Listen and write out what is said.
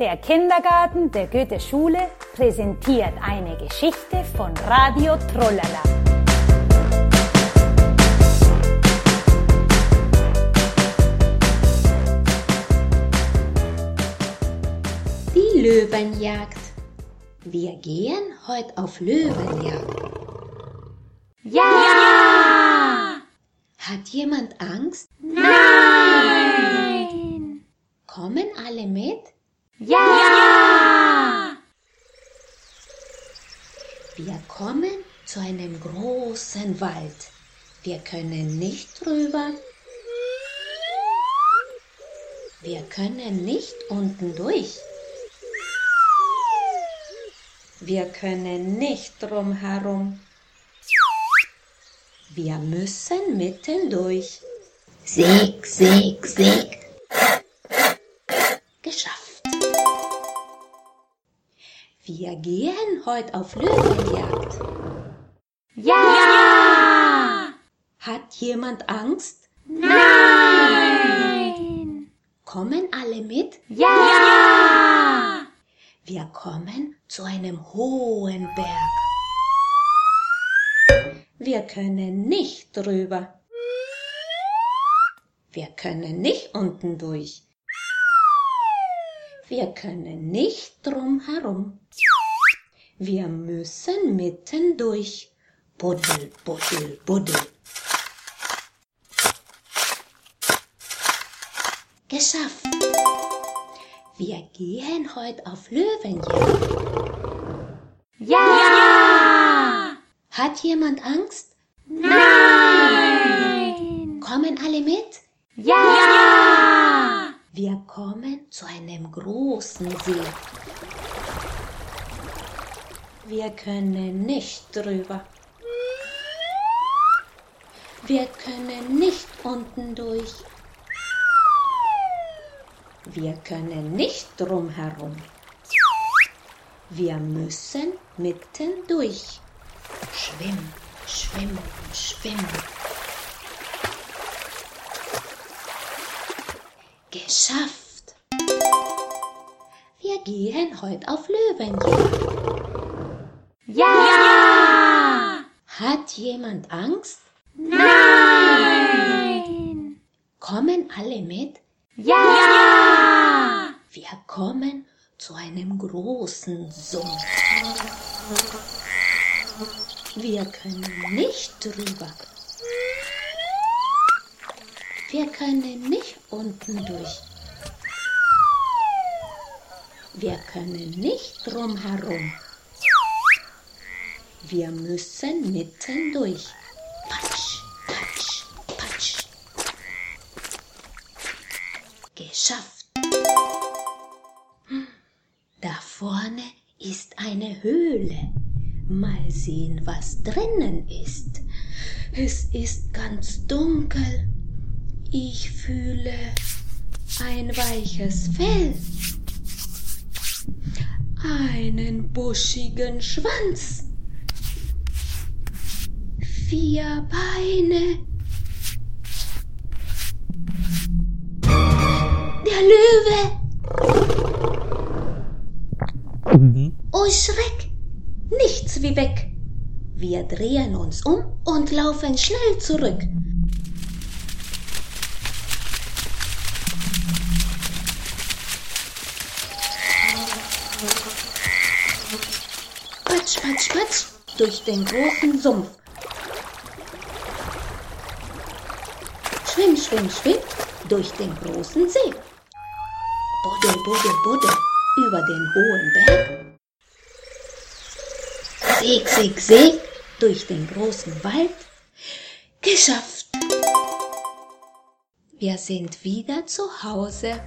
Der Kindergarten der Goethe-Schule präsentiert eine Geschichte von Radio Trollala. Die Löwenjagd. Wir gehen heute auf Löwenjagd. Ja! Hat jemand Angst? Nein! Kommen alle mit? Ja! Wir kommen zu einem großen Wald. Wir können nicht drüber. Wir können nicht unten durch. Wir können nicht drumherum. Wir müssen mitten durch. Sieg, Sieg, Sieg. Wir gehen heute auf Löwenjagd. Ja! Hat jemand Angst? Nein! Kommen alle mit? Ja! Wir kommen zu einem hohen Berg. Wir können nicht drüber. Wir können nicht unten durch. Wir können nicht drumherum. Wir müssen mitten durch. Buddel, buddel, buddel. Geschafft. Wir gehen heute auf Löwenjagd. Ja! Hat jemand Angst? Nein! Kommen alle mit? Ja! Wir kommen zu einem großen See. Wir können nicht drüber. Wir können nicht unten durch. Wir können nicht drumherum. Wir müssen mitten durch. Schwimm, schwimm, schwimm. Geschafft. Wir gehen heute auf Löwenjagd. Ja! Hat jemand Angst? Nein! Kommen alle mit? Ja! Wir kommen zu einem großen Sumpf. Wir können nicht drüber. Wir können nicht unten durch. Wir können nicht drumherum. Wir müssen mitten durch. Patsch, patsch, patsch. Geschafft. Da vorne ist eine Höhle. Mal sehen, was drinnen ist. Es ist ganz dunkel. Ich fühle ein weiches Fell. Einen buschigen Schwanz. Vier Beine. Der Löwe. Oh Schreck! Nichts wie weg. Wir drehen uns um und laufen schnell zurück. Patsch, patsch, patsch durch den großen Sumpf. Schwimm, schwimm, schwimm durch den großen See. Buddel, buddel, buddel über den hohen Berg. Sieg, sieg, sieg durch den großen Wald. Geschafft. Wir sind wieder zu Hause.